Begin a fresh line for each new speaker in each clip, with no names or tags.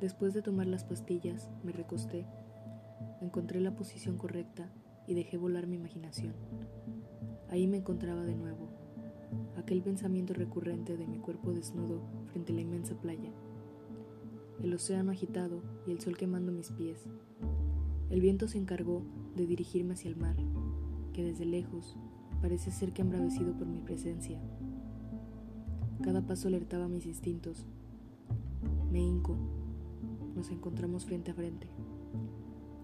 Después de tomar las pastillas, me recosté, encontré la posición correcta y dejé volar mi imaginación. Ahí me encontraba de nuevo, aquel pensamiento recurrente de mi cuerpo desnudo frente a la inmensa playa, el océano agitado y el sol quemando mis pies. El viento se encargó de dirigirme hacia el mar, que desde lejos parece ser que embravecido por mi presencia. Cada paso alertaba mis instintos. Me hinco. Nos encontramos frente a frente.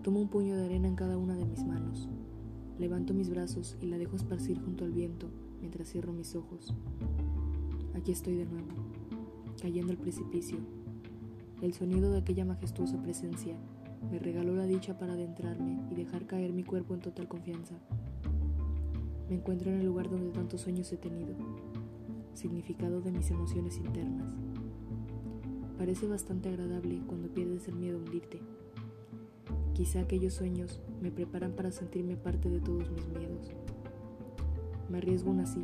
Tomo un puño de arena en cada una de mis manos. Levanto mis brazos y la dejo esparcir junto al viento mientras cierro mis ojos. Aquí estoy de nuevo, cayendo al precipicio. El sonido de aquella majestuosa presencia me regaló la dicha para adentrarme y dejar caer mi cuerpo en total confianza. Me encuentro en el lugar donde tantos sueños he tenido, significado de mis emociones internas. Parece bastante agradable cuando pierdes el miedo a hundirte. Quizá aquellos sueños me preparan para sentirme parte de todos mis miedos. Me arriesgo aún así,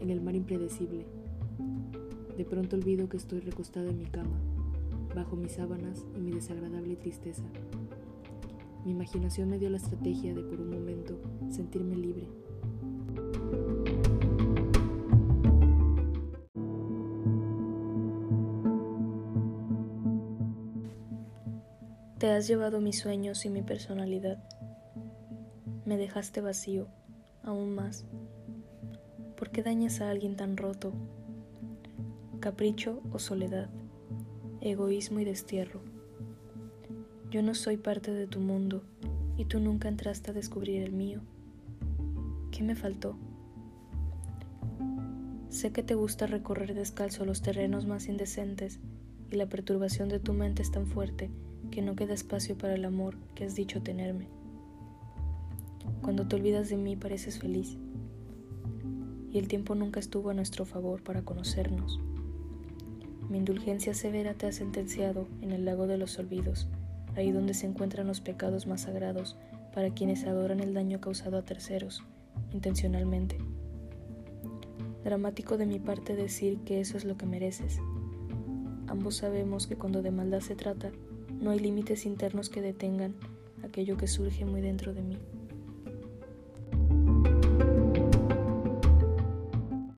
en el mar impredecible. De pronto olvido que estoy recostada en mi cama, bajo mis sábanas y mi desagradable tristeza. Mi imaginación me dio la estrategia de por un momento sentirme libre
Te has llevado mis sueños y mi personalidad. Me dejaste vacío, aún más. ¿Por qué dañas a alguien tan roto? Capricho o soledad, egoísmo y destierro. Yo no soy parte de tu mundo y tú nunca entraste a descubrir el mío. ¿Qué me faltó? Sé que te gusta recorrer descalzo los terrenos más indecentes y la perturbación de tu mente es tan fuerte que no queda espacio para el amor que has dicho tenerme. Cuando te olvidas de mí pareces feliz y el tiempo nunca estuvo a nuestro favor para conocernos. Mi indulgencia severa te ha sentenciado en el lago de los olvidos, ahí donde se encuentran los pecados más sagrados para quienes adoran el daño causado a terceros, intencionalmente. Dramático de mi parte decir que eso es lo que mereces. Ambos sabemos que cuando de maldad se trata, no hay límites internos que detengan aquello que surge muy dentro de mí.